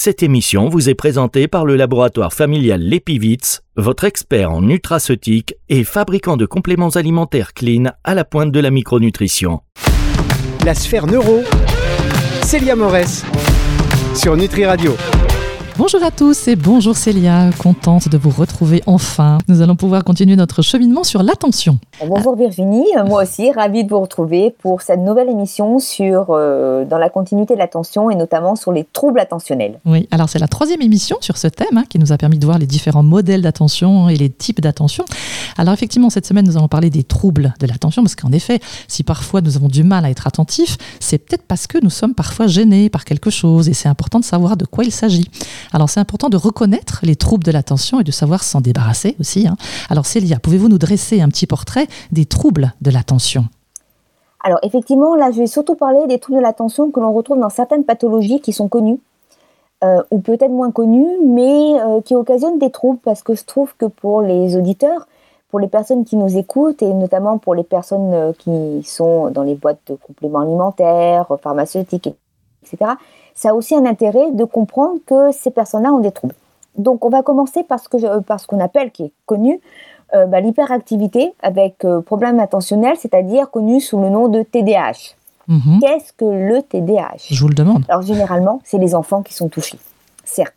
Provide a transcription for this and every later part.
Cette émission vous est présentée par le laboratoire familial Lépivitz, votre expert en nutraceutique et fabricant de compléments alimentaires clean à la pointe de la micronutrition. La sphère neuro, Célia Morès, sur Nutri Radio. Bonjour à tous et bonjour Célia, contente de vous retrouver enfin. Nous allons pouvoir continuer notre cheminement sur l'attention. Bonjour Virginie, moi aussi ravie de vous retrouver pour cette nouvelle émission sur euh, dans la continuité de l'attention et notamment sur les troubles attentionnels. Oui, alors c'est la troisième émission sur ce thème hein, qui nous a permis de voir les différents modèles d'attention et les types d'attention. Alors effectivement, cette semaine, nous allons parler des troubles de l'attention parce qu'en effet, si parfois nous avons du mal à être attentifs, c'est peut-être parce que nous sommes parfois gênés par quelque chose et c'est important de savoir de quoi il s'agit. Alors c'est important de reconnaître les troubles de l'attention et de savoir s'en débarrasser aussi. Hein. Alors Célia, pouvez-vous nous dresser un petit portrait des troubles de l'attention? Alors effectivement, là je vais surtout parler des troubles de l'attention que l'on retrouve dans certaines pathologies qui sont connues. Euh, ou peut-être moins connues, mais euh, qui occasionnent des troubles parce que je trouve que pour les auditeurs, pour les personnes qui nous écoutent et notamment pour les personnes euh, qui sont dans les boîtes de compléments alimentaires, pharmaceutiques, etc., ça a aussi un intérêt de comprendre que ces personnes-là ont des troubles. Donc on va commencer par ce, ce qu'on appelle, qui est connu, euh, bah, l'hyperactivité avec euh, problème attentionnel, c'est-à-dire connu sous le nom de TDAH. Mhm. Qu'est-ce que le TDAH Je vous le demande. Alors généralement, c'est les enfants qui sont touchés, certes.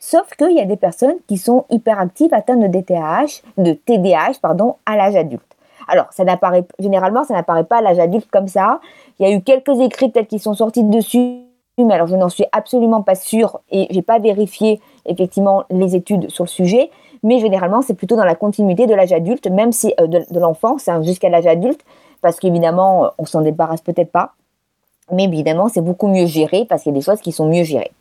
Sauf qu'il y a des personnes qui sont hyperactives atteintes de TDAH, de TDAH pardon, à l'âge adulte. Alors, ça n'apparaît généralement, ça n'apparaît pas à l'âge adulte comme ça. Il y a eu quelques écrits peut-être qui sont sortis dessus mais alors je n'en suis absolument pas sûre et j'ai pas vérifié effectivement les études sur le sujet, mais généralement c'est plutôt dans la continuité de l'âge adulte, même si euh, de, l'enfance hein, jusqu'à l'âge adulte, parce qu'évidemment on s'en débarrasse peut-être pas, mais évidemment c'est beaucoup mieux géré parce qu'il y a des choses qui sont mieux gérées.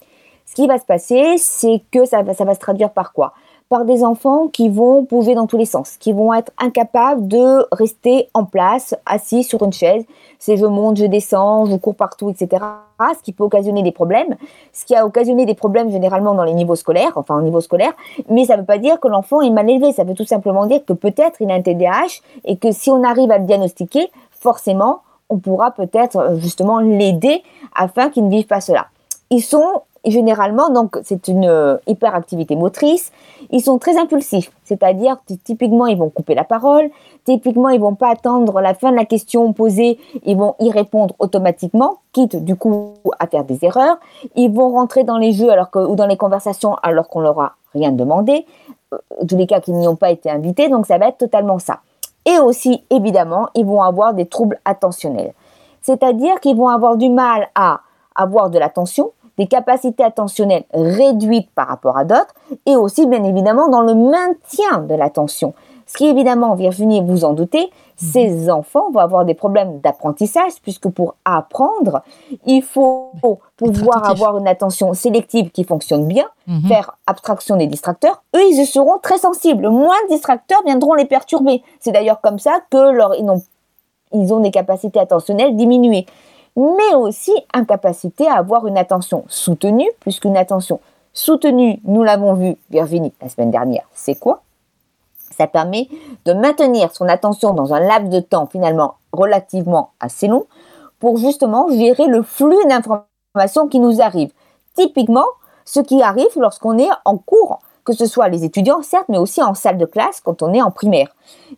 Ce qui va se passer, c'est que ça va se traduire par quoi? Par des enfants qui vont bouger dans tous les sens, qui vont être incapables de rester en place, assis sur une chaise. C'est je monte, je descends, je cours partout, etc. Ce qui peut occasionner des problèmes. Ce qui a occasionné des problèmes généralement dans les niveaux scolaires, enfin au niveau scolaire. Mais ça ne veut pas dire que l'enfant est mal élevé. Ça veut tout simplement dire que peut-être il a un TDAH et que si on arrive à le diagnostiquer, forcément, on pourra peut-être euh, justement l'aider afin qu'il ne vive pas cela. Ils sont généralement, donc, c'est une euh, hyperactivité motrice. Ils sont très impulsifs, c'est-à-dire typiquement, ils vont couper la parole. Typiquement, ils vont pas attendre la fin de la question posée, ils vont y répondre automatiquement, quitte du coup à faire des erreurs. Ils vont rentrer dans les jeux alors que, ou dans les conversations alors qu'on leur a rien demandé. Euh, en tous les cas, qu'ils n'y ont pas été invités, donc ça va être totalement ça. Et aussi, évidemment, ils vont avoir des troubles attentionnels. C'est-à-dire qu'ils vont avoir du mal à avoir de l'attention, des capacités attentionnelles réduites par rapport à d'autres, et aussi bien évidemment dans le maintien de l'attention. Ce qui évidemment, Virginie, vous en doutez, ces mhm. enfants vont avoir des problèmes d'apprentissage, puisque pour apprendre, il faut pouvoir avoir une attention sélective qui fonctionne bien, mhm. faire abstraction des distracteurs. Eux, ils seront très sensibles. Moins de distracteurs viendront les perturber. C'est d'ailleurs comme ça que leur, ils, ont, ils ont des capacités attentionnelles diminuées mais aussi incapacité à avoir une attention soutenue, puisqu'une attention soutenue, nous l'avons vu, Virginie, la semaine dernière, c'est quoi? Ça permet de maintenir son attention dans un laps de temps finalement relativement assez long pour justement gérer le flux d'informations qui nous arrivent. Typiquement, ce qui arrive lorsqu'on est en cours, que ce soit les étudiants, certes, mais aussi en salle de classe quand on est en primaire.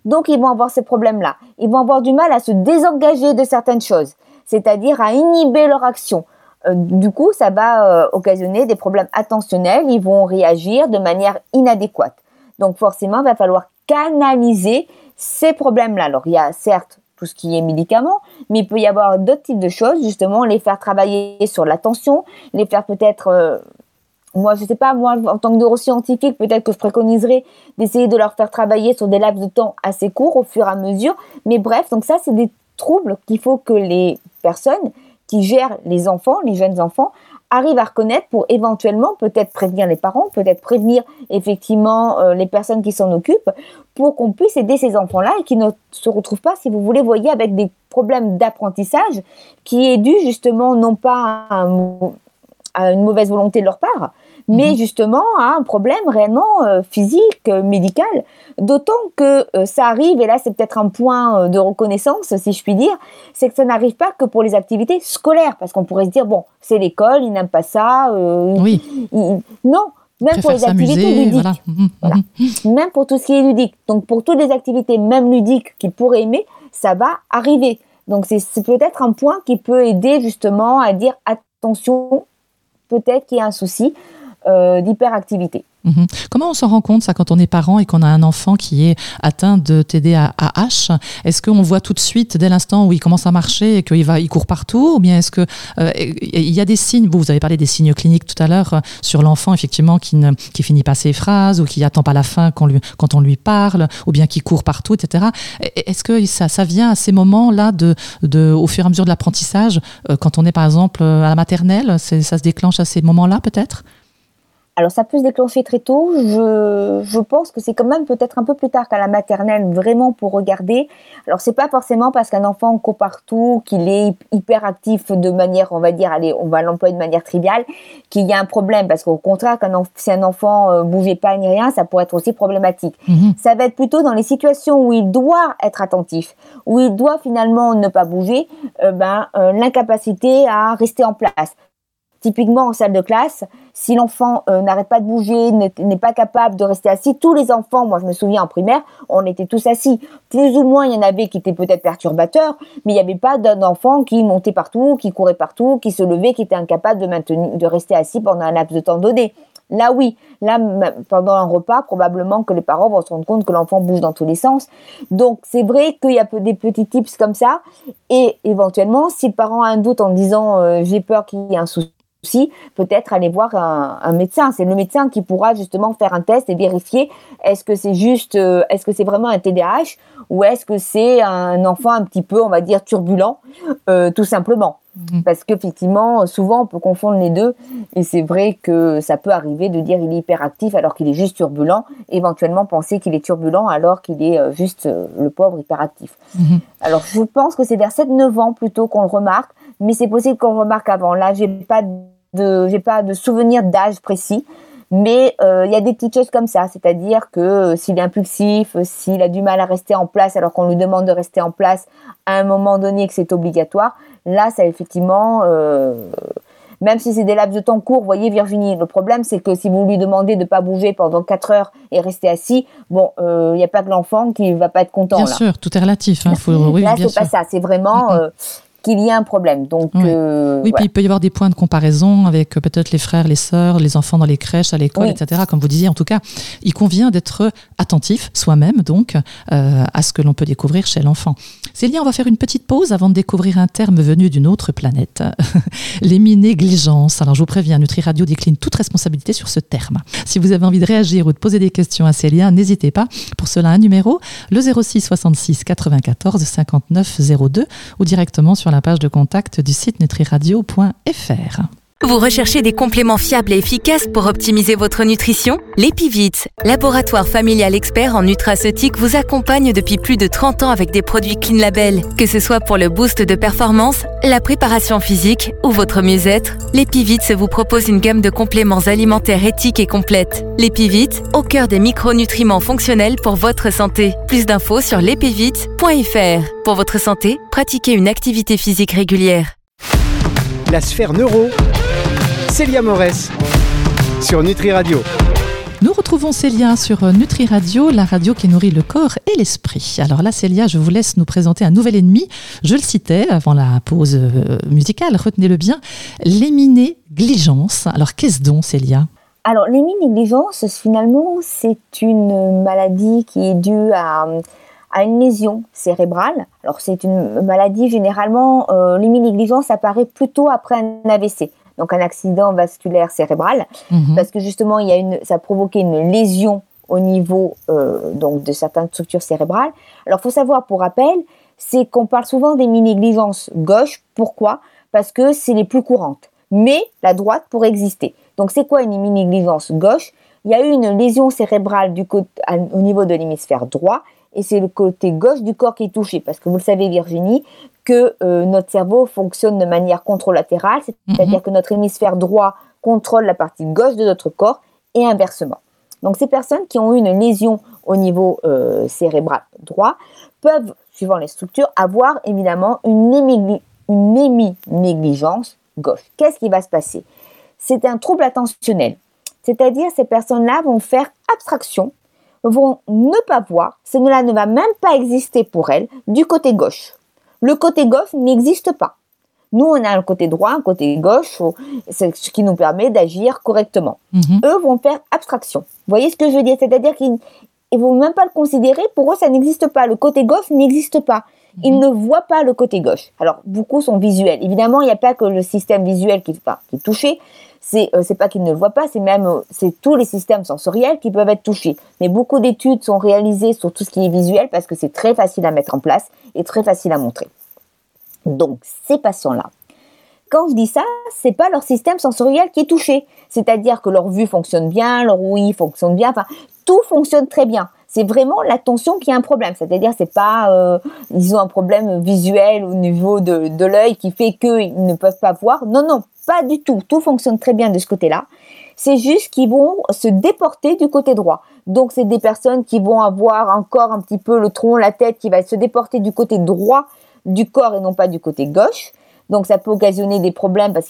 Donc, ils vont avoir ces problèmes-là. Ils vont avoir du mal à se désengager de certaines choses c'est-à-dire à inhiber leur action. Euh, du coup, ça va euh, occasionner des problèmes attentionnels, ils vont réagir de manière inadéquate. Donc forcément, il va falloir canaliser ces problèmes-là. Alors il y a certes tout ce qui est médicaments, mais il peut y avoir d'autres types de choses, justement, les faire travailler sur l'attention, les faire peut-être, euh, moi je sais pas, moi en tant que neuroscientifique, peut-être que je préconiserais d'essayer de leur faire travailler sur des laps de temps assez courts au fur et à mesure, mais bref, donc ça c'est des troubles qu'il faut que les personnes qui gèrent les enfants, les jeunes enfants, arrivent à reconnaître pour éventuellement peut-être prévenir les parents, peut-être prévenir effectivement euh, les personnes qui s'en occupent, pour qu'on puisse aider ces enfants-là et qui ne se retrouvent pas, si vous voulez, voyez, avec des problèmes d'apprentissage qui est dû justement non pas à, une mauvaise volonté de leur part, mais Mhm. justement a un problème réellement euh, physique, euh, médical. D'autant que euh, ça arrive, et là c'est peut-être un point de reconnaissance, si je puis dire, c'est que ça n'arrive pas que pour les activités scolaires, parce qu'on pourrait se dire, bon, c'est l'école, ils n'aiment pas ça. Oui, ils- non, même pour les activités ludiques. voilà. Mhm, Voilà. mhm. même pour tout ce qui est ludique. Donc pour toutes les activités, même ludiques, qu'ils pourraient aimer, ça va arriver. Donc c'est peut-être un point qui peut aider justement à dire attention, peut-être qu'il y a un souci euh, d'hyperactivité. Mhm. Comment on s'en rend compte, ça, quand on est parent et qu'on a un enfant qui est atteint de TDAH Est-ce qu'on voit tout de suite, dès l'instant où il commence à marcher et qu'il va, il court partout Ou bien est-ce que euh, il y a des signes Vous, avez parlé des signes cliniques tout à l'heure euh, sur l'enfant, effectivement, qui ne qui finit pas ses phrases ou qui attend pas la fin quand, lui, quand on lui parle, ou bien qui court partout, etc. Et- Est-ce que ça, ça vient à ces moments-là, de, de, au fur et à mesure de l'apprentissage, quand on est, par exemple, à la maternelle Ça se déclenche à ces moments-là, peut-être? Alors ça peut se déclencher très tôt. Je, je pense que c'est quand même peut-être un peu plus tard qu'à la maternelle, vraiment pour regarder. Alors c'est pas forcément parce qu'un enfant court partout, qu'il est hyperactif de manière, on va dire, allez, on va l'employer de manière triviale, qu'il y a un problème. Parce qu'au contraire, enf- si un enfant euh, bougeait pas ni rien, ça pourrait être aussi problématique. Mhm. Ça va être plutôt dans les situations où il doit être attentif, où il doit finalement ne pas bouger, euh, ben, euh, l'incapacité à rester en place. Typiquement en salle de classe, si l'enfant euh, n'arrête pas de bouger, n'est pas capable de rester assis, tous les enfants, moi je me souviens en primaire, on était tous assis. Plus ou moins, il y en avait qui étaient peut-être perturbateurs, mais il n'y avait pas d'un enfant qui montait partout, qui courait partout, qui se levait, qui était incapable de rester assis pendant un laps de temps donné. Là, oui. Là, pendant un repas, probablement que les parents vont se rendre compte que l'enfant bouge dans tous les sens. Donc, c'est vrai qu'il y a des petits tips comme ça. Et éventuellement, si le parent a un doute en disant euh, j'ai peur qu'il y ait un souci, peut-être aller voir un, un médecin. C'est le médecin qui pourra justement faire un test et vérifier est-ce que c'est juste, euh, est-ce que c'est vraiment un TDAH ou est-ce que c'est un enfant un petit peu, on va dire, turbulent, euh, tout simplement. Mhm. Parce qu'effectivement, souvent, on peut confondre les deux. Et c'est vrai que ça peut arriver de dire il est hyperactif alors qu'il est juste turbulent. Éventuellement, penser qu'il est turbulent alors qu'il est euh, juste euh, le pauvre hyperactif. Mhm. Alors, je pense que c'est vers 7-9 ans plutôt qu'on le remarque. Mais c'est possible qu'on le remarque avant. Là, j'ai pas de, j'ai pas de souvenir d'âge précis. Mais euh, il y a des petites choses comme ça, c'est-à-dire que euh, s'il est impulsif, euh, s'il a du mal à rester en place alors qu'on lui demande de rester en place à un moment donné que c'est obligatoire, là, ça effectivement, même si c'est des laps de temps courts, voyez Virginie, le problème c'est que si vous lui demandez de pas bouger pendant 4 heures et rester assis, bon, il n'y a pas que l'enfant qui va pas être content Bien là. sûr, tout est relatif. Hein, faut, oui, là, c'est pas ça, c'est vraiment Mhm. euh, qu'il y ait un problème. Donc, Oui. euh, Oui, voilà. puis il peut y avoir des points de comparaison avec euh, peut-être les frères, les sœurs, les enfants dans les crèches, à l'école, Oui. etc. Comme vous disiez, en tout cas, il convient d'être attentif soi-même, donc, euh, à ce que l'on peut découvrir chez l'enfant. Célia, on va faire une petite pause avant de découvrir un terme venu d'une autre planète, l'émi-négligence. Alors, je vous préviens, Nutri Radio décline toute responsabilité sur ce terme. Si vous avez envie de réagir ou de poser des questions à Célia, n'hésitez pas. Pour cela, un numéro, le 06 66 94 59 02 ou directement sur la page de contact du site nutriradio.fr. Vous recherchez des compléments fiables et efficaces pour optimiser votre nutrition? L'Epivit, laboratoire familial expert en nutraceutique, vous accompagne depuis plus de 30 ans avec des produits Clean Label. Que ce soit pour le boost de performance, la préparation physique ou votre mieux-être, l'Epivit vous propose une gamme de compléments alimentaires éthiques et complètes. L'Epivit, au cœur des micronutriments fonctionnels pour votre santé. Plus d'infos sur l'epivit.fr. Pour votre santé, pratiquez une activité physique régulière. La sphère neuro. Célia Morès. Sur Nutri Radio. Nous retrouvons Célia sur euh, Nutri Radio, la radio qui nourrit le corps et l'esprit. Alors là, Célia, je vous laisse nous présenter un nouvel ennemi. Je le citais avant la pause euh, musicale, retenez-le bien, l'éminégligence. Alors qu'est-ce donc, Célia? Alors, l'héminégligence, finalement, c'est une maladie qui est due à, à une lésion cérébrale. Alors, c'est une maladie, généralement, euh, l'héminégligence apparaît plutôt après un AVC, donc un accident vasculaire cérébral, Mhm. parce que justement, il y a une, ça a provoqué une lésion au niveau euh, donc de certaines structures cérébrales. Alors, faut savoir, pour rappel, c'est qu'on parle souvent des négligences gauche. Pourquoi? Parce que c'est les plus courantes. Mais la droite pourrait exister. Donc, c'est quoi une négligence gauche? Il y a eu une lésion cérébrale du côté, à- au niveau de l'hémisphère droit, et c'est le côté gauche du corps qui est touché. Parce que vous le savez, Virginie, que euh, notre cerveau fonctionne de manière contralatérale, c'est-à-dire que notre hémisphère droit contrôle la partie gauche de notre corps et inversement. Donc ces personnes qui ont eu une lésion au niveau euh, cérébral droit peuvent, suivant les structures, avoir évidemment une, hémi-négligence gauche. Qu'est-ce qui va se passer? C'est un trouble attentionnel. C'est-à-dire ces personnes-là vont faire abstraction, vont ne pas voir, cela ne va même pas exister pour elles, du côté gauche. Le côté gauche n'existe pas. Nous, on a un côté droit, un côté gauche, ce qui nous permet d'agir correctement. Mhm. Eux vont faire abstraction. Vous voyez ce que je veux dire? C'est-à-dire qu'ils ne vont même pas le considérer. Pour eux, ça n'existe pas. Le côté gauche n'existe pas. Ils mhm. ne voient pas le côté gauche. Alors, beaucoup sont visuels. Évidemment, il n'y a pas que le système visuel qui, qui est touché. C'est euh, pas qu'ils ne voient pas, c'est même euh, c'est tous les systèmes sensoriels qui peuvent être touchés. Mais beaucoup d'études sont réalisées sur tout ce qui est visuel parce que c'est très facile à mettre en place et très facile à montrer. Donc, ces patients-là, quand je dis ça, c'est pas leur système sensoriel qui est touché. C'est-à-dire que leur vue fonctionne bien, leur ouïe fonctionne bien, enfin, tout fonctionne très bien. C'est vraiment l'attention qui a un problème. C'est-à-dire, c'est pas, euh, ils ont un problème visuel au niveau de, de l'œil qui fait qu'ils ne peuvent pas voir. Non, non, pas du tout. Tout fonctionne très bien de ce côté-là. C'est juste qu'ils vont se déporter du côté droit. Donc, c'est des personnes qui vont avoir encore un petit peu le tronc, la tête qui va se déporter du côté droit du corps et non pas du côté gauche. Donc ça peut occasionner des problèmes parce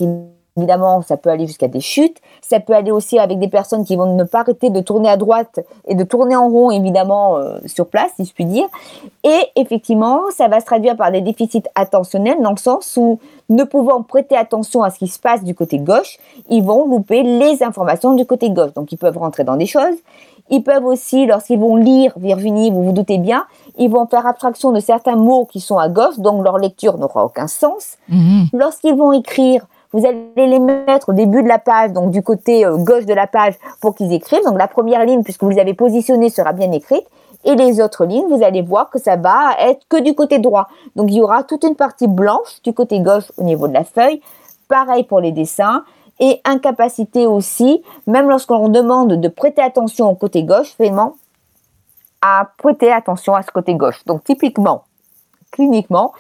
qu'évidemment ça peut aller jusqu'à des chutes. Ça peut aller aussi avec des personnes qui vont ne pas arrêter de tourner à droite et de tourner en rond évidemment euh, sur place si je puis dire. Et effectivement ça va se traduire par des déficits attentionnels dans le sens où ne pouvant prêter attention à ce qui se passe du côté gauche, ils vont louper les informations du côté gauche. Donc ils peuvent rentrer dans des choses. Ils peuvent aussi, lorsqu'ils vont lire Virginie, vous vous doutez bien, ils vont faire abstraction de certains mots qui sont à gauche, donc leur lecture n'aura aucun sens. Mhm. Lorsqu'ils vont écrire, vous allez les mettre au début de la page, donc du côté euh, gauche de la page, pour qu'ils écrivent. Donc la première ligne, puisque vous les avez positionnée, sera bien écrite. Et les autres lignes, vous allez voir que ça va être que du côté droit. Donc il y aura toute une partie blanche du côté gauche au niveau de la feuille. Pareil pour les dessins. Et incapacité aussi, même lorsqu'on demande de prêter attention au côté gauche, vraiment, à prêter attention à ce côté gauche. Donc typiquement, cliniquement,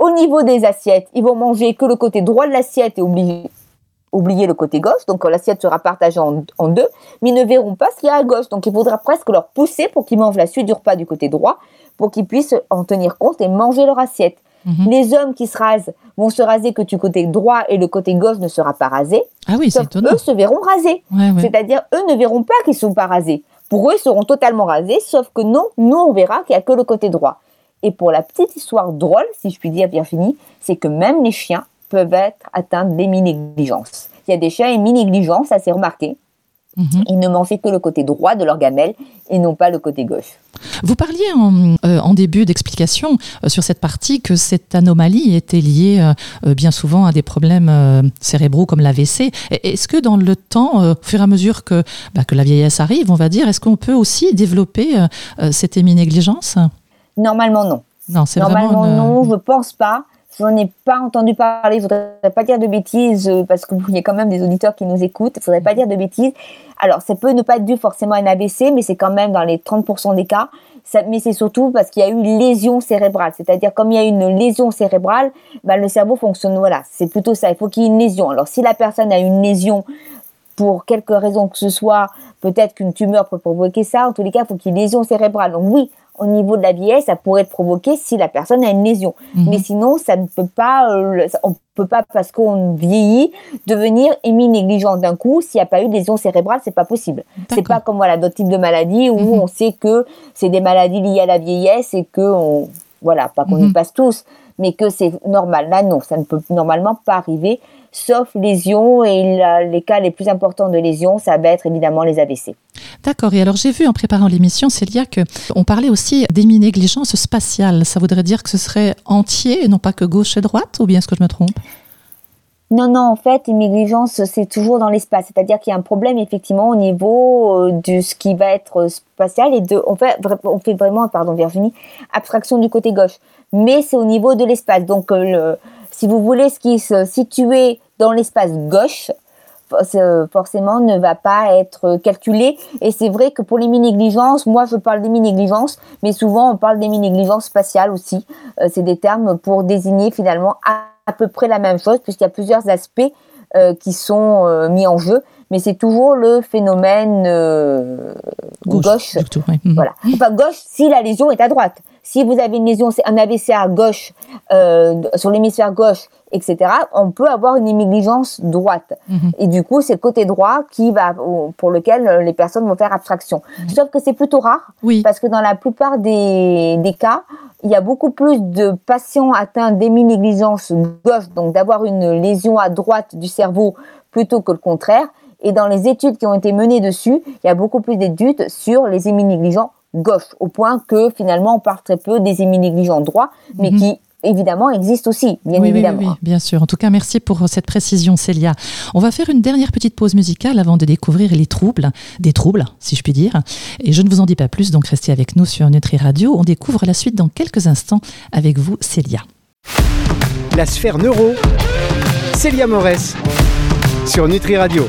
au niveau des assiettes, ils vont manger que le côté droit de l'assiette et oublier, le côté gauche. Donc l'assiette sera partagée en, deux, mais ils ne verront pas ce qu'il y a à gauche. Donc il faudra presque leur pousser pour qu'ils mangent la suite du repas du côté droit, pour qu'ils puissent en tenir compte et manger leur assiette. Mhm. Les hommes qui se rasent vont se raser que du côté droit et le côté gauche ne sera pas rasé. Ah oui, c'est Eux se verront rasés. C'est-à-dire, eux ne verront pas qu'ils sont pas rasés. Pour eux, ils seront totalement rasés, sauf que non, nous, on verra qu'il n'y a que le côté droit. Et pour la petite histoire drôle, si je puis dire bien fini, c'est que même les chiens peuvent être atteints d'héminégligence. Il y a des chiens héminégligents, ça s'est remarqué. Mhm. Ils ne mangent que le côté droit de leur gamelle et non pas le côté gauche. Vous parliez en, euh, début d'explication euh, sur cette partie que cette anomalie était liée euh, bien souvent à des problèmes cérébraux comme l'AVC. Est-ce que dans le temps, au fur et à mesure que, bah, que la vieillesse arrive, on va dire, est-ce qu'on peut aussi développer cette héminégligence Normalement non. Non, c'est Normalement non, je ne pense pas. Je n'en ai pas entendu parler, je ne voudrais pas dire de bêtises euh, parce qu'il y a quand même des auditeurs qui nous écoutent. Je ne voudrais pas dire de bêtises. Alors, ça peut ne pas être dû forcément à un ABC, mais c'est quand même dans les 30% des cas. mais c'est surtout parce qu'il y a eu une lésion cérébrale. C'est-à-dire, comme il y a une lésion cérébrale, bah, le cerveau fonctionne. Voilà, c'est plutôt ça. Il faut qu'il y ait une lésion. Alors, si la personne a une lésion pour quelque raison que ce soit, peut-être qu'une tumeur peut provoquer ça. En tous les cas, il faut qu'il y ait une lésion cérébrale. Donc oui, au niveau de la vieillesse, ça pourrait être provoqué si la personne a une lésion. Mhm. Mais sinon, ça ne peut pas, euh, on peut pas, parce qu'on vieillit, devenir émis négligent d'un coup. S'il n'y a pas eu de lésion cérébrale, c'est pas possible. C'est pas comme voilà d'autres types de maladies où mhm. on sait que c'est des maladies liées à la vieillesse et que on, voilà, pas qu'on y mhm. passe tous, mais que c'est normal. Là, non, ça ne peut normalement pas arriver sauf lésions. Et les cas les plus importants de lésions, ça va être évidemment les AVC. D'accord. Et alors, j'ai vu en préparant l'émission, Célia, qu'on parlait aussi d'émi-négligence spatiale. Ça voudrait dire que ce serait entier et non pas que gauche et droite, ou bien est-ce que je me trompe? Non, non, en fait, négligence, c'est toujours dans l'espace. C'est-à-dire qu'il y a un problème, effectivement, au niveau euh, de ce qui va être spatial et de, on fait, on fait vraiment, pardon, Virginie, abstraction du côté gauche. Mais c'est au niveau de l'espace. Donc, euh, le, si vous voulez, ce qui se situait dans l'espace gauche forcément ne va pas être calculé. Et c'est vrai que pour les négligences moi je parle négligences mais souvent on parle négligences spatiales aussi. Euh, c'est des termes pour désigner finalement à, à peu près la même chose, puisqu'il y a plusieurs aspects euh, qui sont euh, mis en jeu, mais c'est toujours le phénomène euh, gauche. Mhm. Voilà. Enfin, gauche si la lésion est à droite. Si vous avez une lésion, un AVC à gauche, sur l'hémisphère gauche, etc., on peut avoir une négligence droite. Mhm. Et du coup, c'est le côté droit qui va, pour lequel les personnes vont faire abstraction. Sauf que c'est plutôt rare, oui. parce que dans la plupart des, des cas, il y a beaucoup plus de patients atteints d'héminégligence gauche, donc d'avoir une lésion à droite du cerveau plutôt que le contraire. Et dans les études qui ont été menées dessus, il y a beaucoup plus d'études sur les héminégligents gauche, au point que finalement on parle très peu des héminégligents droits, mais Mhm. qui évidemment existent aussi, bien oui, oui, évidemment. oui, oui, bien sûr. En tout cas, merci pour cette précision, Célia. On va faire une dernière petite pause musicale avant de découvrir les troubles, des troubles, si je puis dire. Et je ne vous en dis pas plus, donc restez avec nous sur Nutri Radio. On découvre la suite dans quelques instants avec vous, Célia. La sphère neuro, Célia Morès, sur Nutri Radio.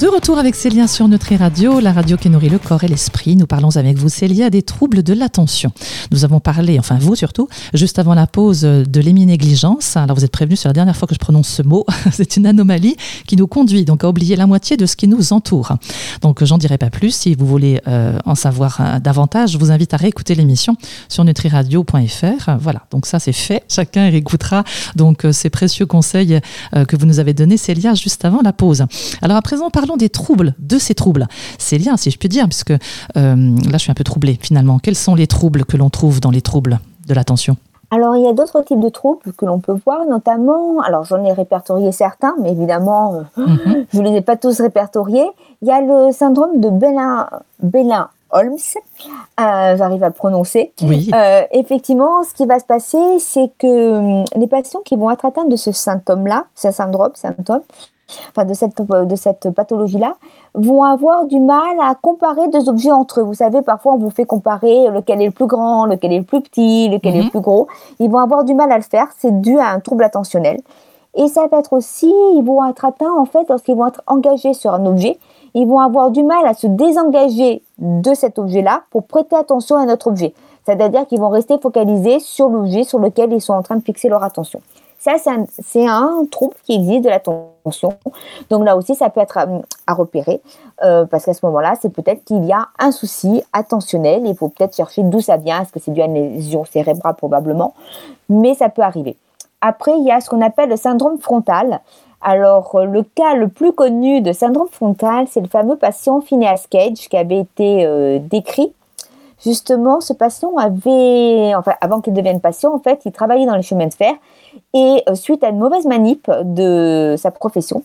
De retour avec Célia sur Nutri Radio, la radio qui nourrit le corps et l'esprit. Nous parlons avec vous, Célia, des troubles de l'attention. Nous avons parlé, enfin vous surtout, juste avant la pause de l'éminégligence. Alors vous êtes prévenu, c'est la dernière fois que je prononce ce mot. c'est une anomalie qui nous conduit donc à oublier la moitié de ce qui nous entoure. Donc j'en dirai pas plus. Si vous voulez euh, en savoir euh, davantage, je vous invite à réécouter l'émission sur nutriradio.fr. Voilà, donc ça c'est fait. Chacun réécoutera donc euh, ces précieux conseils que vous nous avez donnés, Célia, juste avant la pause. Alors à présent, parlons des troubles, de ces troubles. Célia, si je puis dire, puisque euh, là je suis un peu troublée finalement. Quels sont les troubles que l'on trouve dans les troubles de l'attention? Alors, il y a d'autres types de troubles que l'on peut voir, notamment, alors j'en ai répertorié certains, mais évidemment, euh, Mhm. je ne les ai pas tous répertoriés. Il y a le syndrome de Bellin, Bellin Holmes, euh, j'arrive à le prononcer. Oui. Euh, effectivement, ce qui va se passer, c'est que hum, les patients qui vont être atteints de ce symptôme-là, ce syndrome, symptôme, enfin de cette, de cette pathologie-là, vont avoir du mal à comparer deux objets entre eux. Vous savez, parfois on vous fait comparer lequel est le plus grand, lequel est le plus petit, lequel est Mhm. le plus gros. Ils vont avoir du mal à le faire. C'est dû à un trouble attentionnel. Et ça va être aussi, ils vont être atteints en fait lorsqu'ils vont être engagés sur un objet. Ils vont avoir du mal à se désengager de cet objet-là pour prêter attention à notre objet. C'est-à-dire qu'ils vont rester focalisés sur l'objet sur lequel ils sont en train de fixer leur attention. Ça, c'est un, un trouble qui existe de l'attention. Donc là aussi, ça peut être euh, à repérer, euh, parce qu'à ce moment-là, c'est peut-être qu'il y a un souci attentionnel. Il faut peut-être chercher d'où ça vient. Est-ce que c'est dû à une lésion cérébrale probablement? Mais ça peut arriver. Après, il y a ce qu'on appelle le syndrome frontal. Alors, euh, le cas le plus connu de syndrome frontal, c'est le fameux patient Phineas Cage qui avait été décrit. Justement, ce patient avait, enfin, avant qu'il devienne patient, en fait, il travaillait dans les chemins de fer et euh, suite à une mauvaise manip de sa profession,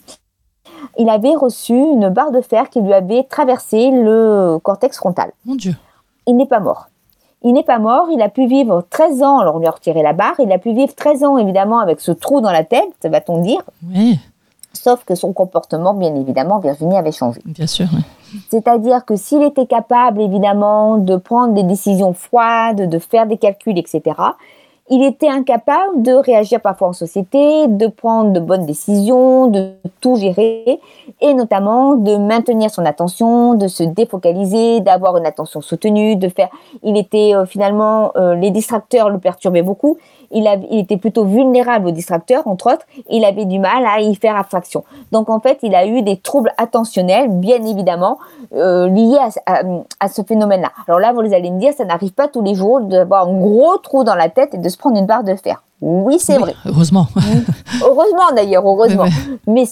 il avait reçu une barre de fer qui lui avait traversé le cortex frontal. Mon Dieu. Il n'est pas mort. Il n'est pas mort, il a pu vivre 13 ans, alors on lui a retiré la barre, il a pu vivre 13 ans évidemment avec ce trou dans la tête, va-t-on dire, Oui, sauf que son comportement, bien évidemment, Virginie avait changé. bien sûr. oui. C'est-à-dire que s'il était capable, évidemment, de prendre des décisions froides, de faire des calculs, etc., il était incapable de réagir parfois en société, de prendre de bonnes décisions, de tout gérer, et notamment de maintenir son attention, de se défocaliser, d'avoir une attention soutenue, de faire. Il était euh, finalement, euh, les distracteurs le perturbaient beaucoup. Il, avait- il était plutôt vulnérable aux distracteurs, entre autres. et Il avait du mal à y faire abstraction. Donc en fait, il a eu des troubles attentionnels, bien évidemment, euh, liés à, à- à ce phénomène-là. Alors là, vous allez me dire, ça n'arrive pas tous les jours d'avoir un gros trou dans la tête et de se prendre une barre de fer. Oui, c'est Oui, vrai. Heureusement. Heureusement d'ailleurs, heureusement. Mais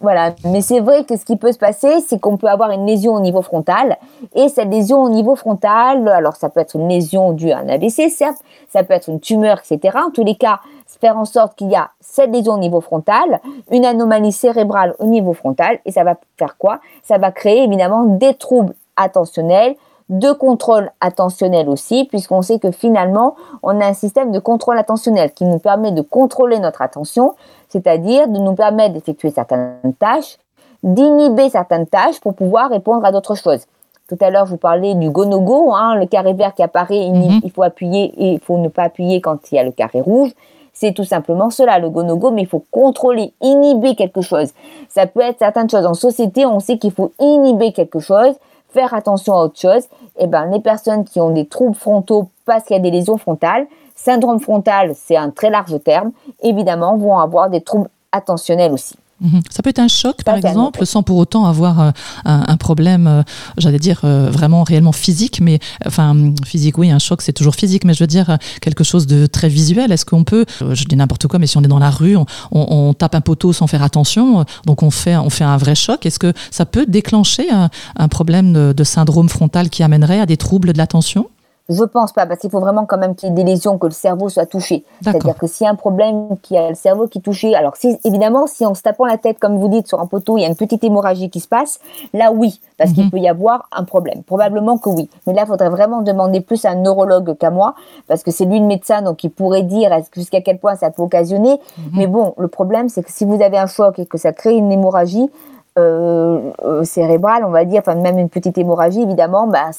voilà, mais c'est vrai que ce qui peut se passer, c'est qu'on peut avoir une lésion au niveau frontal. Et cette lésion au niveau frontal, alors ça peut être une lésion due à un AVC, certes, ça peut être une tumeur, etc. En tous les cas, faire en sorte qu'il y a cette lésion au niveau frontal, une anomalie cérébrale au niveau frontal. Et ça va faire quoi? Ça va créer évidemment des troubles attentionnels, de contrôle attentionnel aussi, puisqu'on sait que finalement, on a un système de contrôle attentionnel qui nous permet de contrôler notre attention, c'est-à-dire de nous permettre d'effectuer certaines tâches, d'inhiber certaines tâches pour pouvoir répondre à d'autres choses. Tout à l'heure, je vous parlais du go-no-go, hein, le carré vert qui apparaît, il, Mhm. il faut appuyer et il faut ne pas appuyer quand il y a le carré rouge. C'est tout simplement cela, le go-no-go, mais il faut contrôler, inhiber quelque chose. Ça peut être certaines choses. En société, on sait qu'il faut inhiber quelque chose, faire attention à autre chose. Eh ben, les personnes qui ont des troubles frontaux parce qu'il y a des lésions frontales, syndrome frontal, c'est un très large terme, évidemment, vont avoir des troubles attentionnels aussi. Mhm. Ça peut être un choc, par exemple, sans pour autant avoir euh, un, problème, euh, j'allais dire, euh, vraiment réellement physique, mais enfin, physique, oui, un choc, c'est toujours physique, mais je veux dire quelque chose de très visuel. Est-ce qu'on peut, je dis n'importe quoi, mais si on est dans la rue, on, tape un poteau sans faire attention, donc on fait, on fait un vrai choc. Est-ce que ça peut déclencher un, problème de syndrome frontal qui amènerait à des troubles de l'attention? Je pense pas, parce qu'il faut vraiment quand même qu'il y ait des lésions, que le cerveau soit touché. C'est-à-dire que s'il y a un problème, qu'il y a le cerveau qui est touché, alors si, évidemment, si en se tapant la tête, comme vous dites, sur un poteau, il y a une petite hémorragie qui se passe, là oui, parce qu'il mhm. peut y avoir un problème. Probablement que oui. Mais là, il faudrait vraiment demander plus à un neurologue qu'à moi, parce que c'est lui le médecin, donc il pourrait dire jusqu'à quel point ça peut occasionner. Mhm. Mais bon, le problème, c'est que si vous avez un choc et que ça crée une hémorragie, euh, euh, cérébrale, on va dire, enfin même une petite hémorragie, évidemment, bah,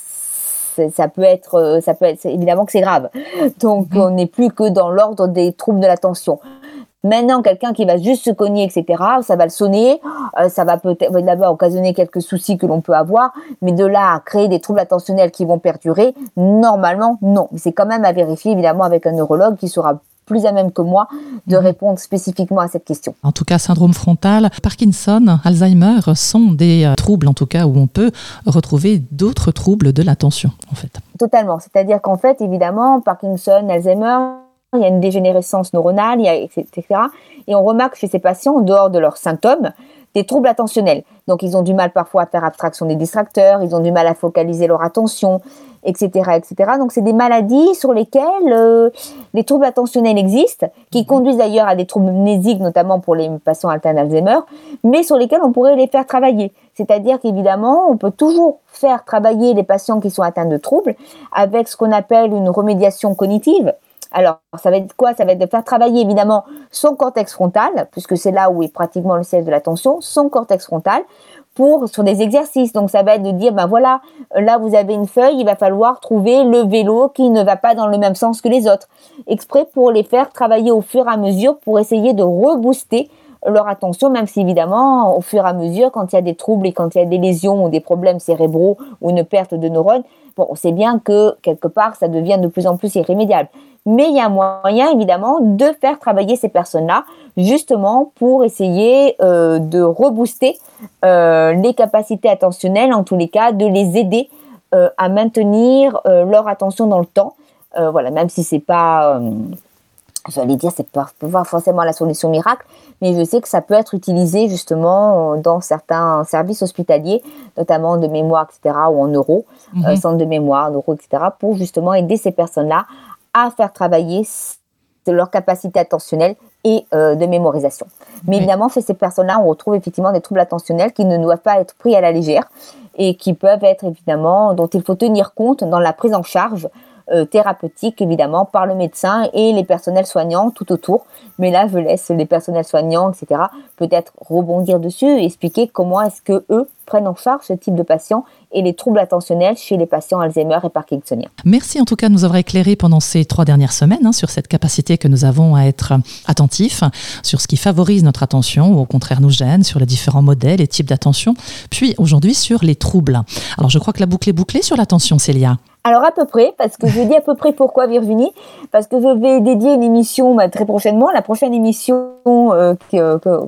ça peut être, euh, ça peut être évidemment que c'est grave. Donc mhm. on n'est plus que dans l'ordre des troubles de l'attention. Maintenant, quelqu'un qui va juste se cogner, etc., ça va le sonner, euh, ça va peut-être d'abord occasionner quelques soucis que l'on peut avoir, mais de là à créer des troubles attentionnels qui vont perdurer, normalement, non. C'est quand même à vérifier, évidemment, avec un neurologue qui sera plus à même que moi de mhm. répondre spécifiquement à cette question. En tout cas, syndrome frontal, Parkinson, Alzheimer sont des euh, troubles en tout cas où on peut retrouver d'autres troubles de l'attention en fait. Totalement, c'est-à-dire qu'en fait évidemment Parkinson, Alzheimer, il y a une dégénérescence neuronale, il y a, etc. Et on remarque chez ces patients, en dehors de leurs symptômes, des troubles attentionnels. Donc ils ont du mal parfois à faire abstraction des distracteurs, ils ont du mal à focaliser leur attention, etc., etc. Donc c'est des maladies sur lesquelles euh, les troubles attentionnels existent, qui mhm. conduisent d'ailleurs à des troubles mnésiques, notamment pour les patients atteints d'Alzheimer, mais sur lesquels on pourrait les faire travailler. C'est-à-dire qu'évidemment, on peut toujours faire travailler les patients qui sont atteints de troubles avec ce qu'on appelle une remédiation cognitive. Alors, ça va être quoi? Ça va être de faire travailler évidemment son cortex frontal, puisque c'est là où est pratiquement le siège de l'attention, son cortex frontal, pour sur des exercices. Donc ça va être de dire ben voilà, là vous avez une feuille, il va falloir trouver le vélo qui ne va pas dans le même sens que les autres, exprès pour les faire travailler au fur et à mesure pour essayer de rebooster leur attention, même si évidemment, au fur et à mesure, quand il y a des troubles et quand il y a des lésions ou des problèmes cérébraux ou une perte de neurones, bon, on sait bien que quelque part, ça devient de plus en plus irrémédiable. Mais il y a un moyen, évidemment, de faire travailler ces personnes-là, justement pour essayer euh, de rebooster euh, les capacités attentionnelles, en tous les cas, de les aider euh, à maintenir leur attention dans le temps. voilà, même si c'est pas j'allais dire, c'est pas, pas forcément la solution miracle, mais je sais que ça peut être utilisé justement dans certains services hospitaliers, notamment de mémoire, etc., ou en neuro, mhm. centre de mémoire, neuro, etc., pour justement aider ces personnes-là à faire travailler leur capacité attentionnelle et euh, de mémorisation. Mais évidemment, chez ces personnes-là, on retrouve effectivement des troubles attentionnels qui ne doivent pas être pris à la légère et qui peuvent être évidemment, dont il faut tenir compte dans la prise en charge thérapeutique, évidemment, par le médecin et les personnels soignants tout autour. Mais là, je laisse les personnels soignants, etc., peut-être rebondir dessus et expliquer comment est-ce que eux prennent en charge ce type de patients et les troubles attentionnels chez les patients Alzheimer et Parkinsoniens. Merci en tout cas de nous avoir éclairé pendant ces trois dernières semaines hein, sur cette capacité que nous avons à être attentifs, sur ce qui favorise notre attention ou au contraire nous gêne, sur les différents modèles et types d'attention, puis aujourd'hui sur les troubles. Alors je crois que la boucle est bouclée sur l'attention, Célia. Alors à peu près, parce que je dis à peu près pourquoi Virginie, parce que je vais dédier une émission bah, très prochainement, la prochaine émission euh,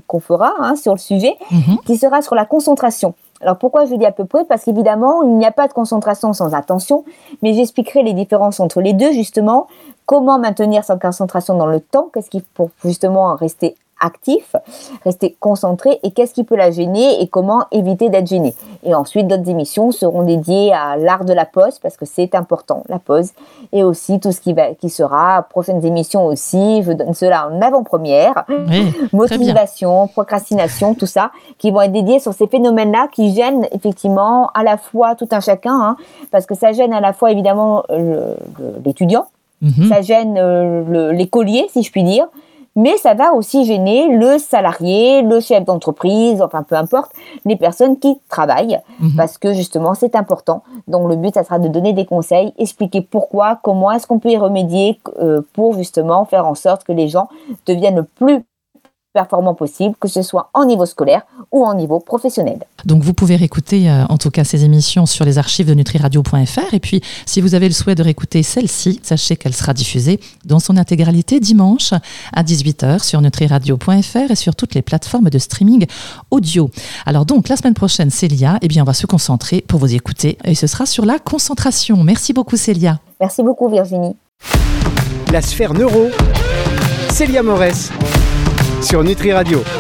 qu'on fera hein, sur le sujet, mhm. qui sera sur la concentration. Alors pourquoi je dis à peu près? Parce qu'évidemment, il n'y a pas de concentration sans attention, mais j'expliquerai les différences entre les deux justement, comment maintenir sa concentration dans le temps, qu'est-ce qu'il faut justement rester actif, rester concentré et qu'est-ce qui peut la gêner et comment éviter d'être gêné. Et ensuite, d'autres émissions seront dédiées à l'art de la pause parce que c'est important, la pause, et aussi tout ce qui, va, qui sera, prochaines émissions aussi, je donne cela en avant-première, motivation, procrastination, tout ça, qui vont être dédiés sur ces phénomènes-là qui gênent effectivement à la fois tout un chacun, hein, parce que ça gêne à la fois évidemment l'étudiant, mhm. ça gêne euh, l'écolier, si je puis dire, mais ça va aussi gêner le salarié, le chef d'entreprise, enfin peu importe, les personnes qui travaillent, mhm. parce que justement c'est important. Donc le but, ça sera de donner des conseils, expliquer pourquoi, comment est-ce qu'on peut y remédier euh, pour justement faire en sorte que les gens deviennent plus performant possible, que ce soit en niveau scolaire ou en niveau professionnel. Donc vous pouvez réécouter euh, en tout cas ces émissions sur les archives de nutriradio.fr et puis si vous avez le souhait de réécouter celle-ci, sachez qu'elle sera diffusée dans son intégralité dimanche à 18h sur nutriradio.fr et sur toutes les plateformes de streaming audio. Alors donc la semaine prochaine Célia, eh bien on va se concentrer pour vous écouter et ce sera sur la concentration. Merci beaucoup Célia. Merci beaucoup Virginie. La sphère neuro, Célia Morès sur Nutri Radio.